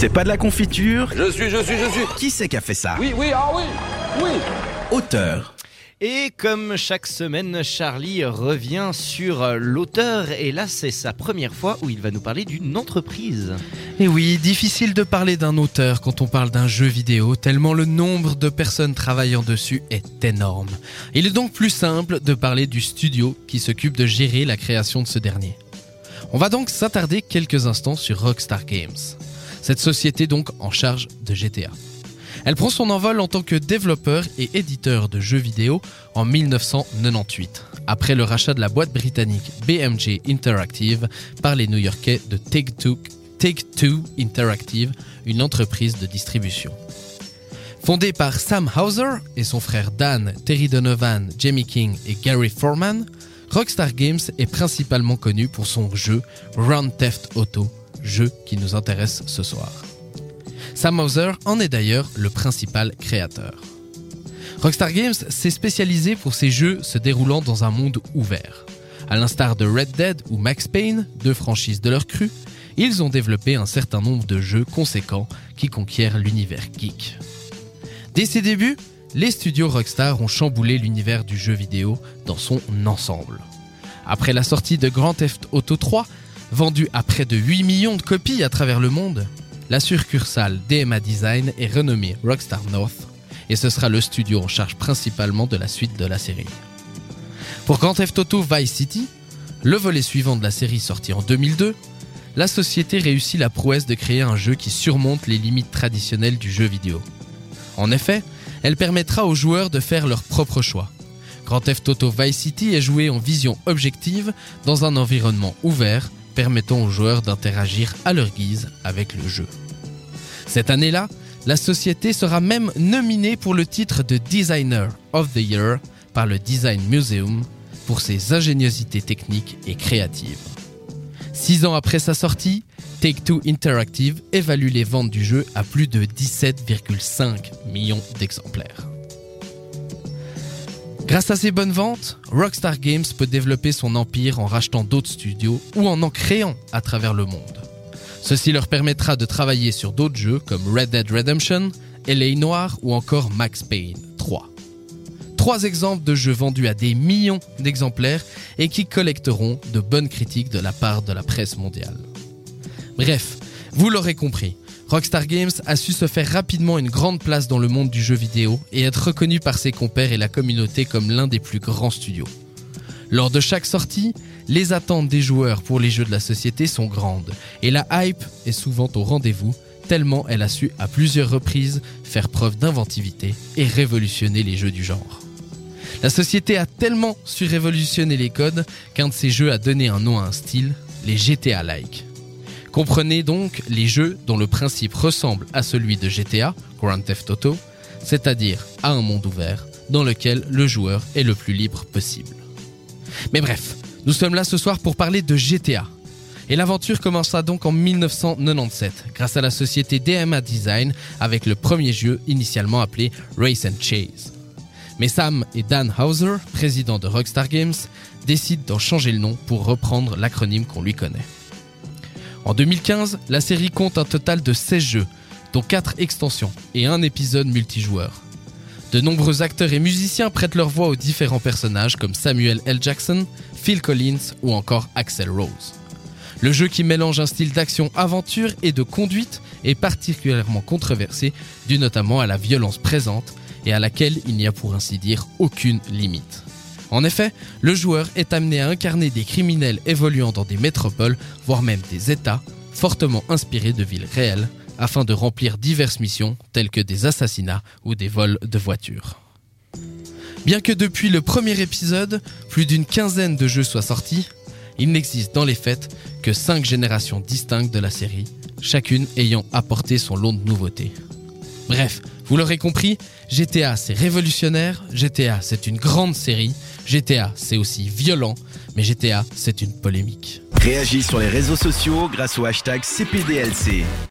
C'est pas de la confiture Je suis, je suis, je suis. Qui c'est qui a fait ça? Oui, oui, ah oui, oui. Auteur. Et comme chaque semaine, Charlie revient sur l'auteur et là c'est sa première fois où il va nous parler d'une entreprise. Et oui, difficile de parler d'un auteur quand on parle d'un jeu vidéo, tellement le nombre de personnes travaillant dessus est énorme. Il est donc plus simple de parler du studio qui s'occupe de gérer la création de ce dernier. On va donc s'attarder quelques instants sur Rockstar Games. Cette société donc en charge de GTA. Elle prend son envol en tant que développeur et éditeur de jeux vidéo en 1998, après le rachat de la boîte britannique BMG Interactive par les New-Yorkais de Take-Two Take Interactive, une entreprise de distribution. Fondée par Sam Hauser et son frère Dan, Terry Donovan, Jamie King et Gary Foreman, Rockstar Games est principalement connu pour son jeu Round Theft Auto, jeu qui nous intéresse ce soir. Sam Hauser en est d'ailleurs le principal créateur. Rockstar Games s'est spécialisé pour ses jeux se déroulant dans un monde ouvert. À l'instar de Red Dead ou Max Payne, deux franchises de leur cru, ils ont développé un certain nombre de jeux conséquents qui conquièrent l'univers geek. Dès ses débuts, les studios Rockstar ont chamboulé l'univers du jeu vidéo dans son ensemble. Après la sortie de Grand Theft Auto 3, vendu à près de 8 millions de copies à travers le monde, la succursale DMA Design est renommée Rockstar North et ce sera le studio en charge principalement de la suite de la série. Pour Grand Theft Auto Vice City, le volet suivant de la série sorti en 2002, la société réussit la prouesse de créer un jeu qui surmonte les limites traditionnelles du jeu vidéo. En effet, elle permettra aux joueurs de faire leur propre choix. Grand Theft Auto Vice City est joué en vision objective dans un environnement ouvert permettant aux joueurs d'interagir à leur guise avec le jeu. Cette année-là, la société sera même nominée pour le titre de Designer of the Year par le Design Museum pour ses ingéniosités techniques et créatives. Six ans après sa sortie, Take-Two Interactive évalue les ventes du jeu à plus de 17,5 millions d'exemplaires. Grâce à ces bonnes ventes, Rockstar Games peut développer son empire en rachetant d'autres studios ou en en créant à travers le monde. Ceci leur permettra de travailler sur d'autres jeux comme Red Dead Redemption, LA Noir ou encore Max Payne 3. Trois exemples de jeux vendus à des millions d'exemplaires et qui collecteront de bonnes critiques de la part de la presse mondiale. Bref, vous l'aurez compris, Rockstar Games a su se faire rapidement une grande place dans le monde du jeu vidéo et être reconnu par ses compères et la communauté comme l'un des plus grands studios. Lors de chaque sortie, les attentes des joueurs pour les jeux de la société sont grandes et la hype est souvent au rendez-vous tellement elle a su à plusieurs reprises faire preuve d'inventivité et révolutionner les jeux du genre. La société a tellement su révolutionner les codes qu'un de ses jeux a donné un nom à un style, les GTA-like. Comprenez donc les jeux dont le principe ressemble à celui de GTA, Grand Theft Auto, c'est-à-dire à un monde ouvert dans lequel le joueur est le plus libre possible. Mais bref, nous sommes là ce soir pour parler de GTA. Et l'aventure commença donc en 1997 grâce à la société DMA Design avec le premier jeu initialement appelé Race and Chase. Mais Sam et Dan Hauser, président de Rockstar Games, décident d'en changer le nom pour reprendre l'acronyme qu'on lui connaît. En 2015, la série compte un total de 16 jeux, dont 4 extensions et un épisode multijoueur. De nombreux acteurs et musiciens prêtent leur voix aux différents personnages comme Samuel L. Jackson, Phil Collins ou encore Axel Rose. Le jeu qui mélange un style d'action-aventure et de conduite est particulièrement controversé dû notamment à la violence présente et à laquelle il n'y a pour ainsi dire aucune limite. En effet, le joueur est amené à incarner des criminels évoluant dans des métropoles, voire même des États, fortement inspirés de villes réelles, afin de remplir diverses missions telles que des assassinats ou des vols de voitures. Bien que depuis le premier épisode, plus d'une quinzaine de jeux soient sortis, il n'existe dans les faits que 5 générations distinctes de la série, chacune ayant apporté son lot de nouveautés. Bref, vous l'aurez compris, GTA c'est révolutionnaire, GTA c'est une grande série, GTA c'est aussi violent, mais GTA c'est une polémique. Réagis sur les réseaux sociaux grâce au hashtag CPDLC.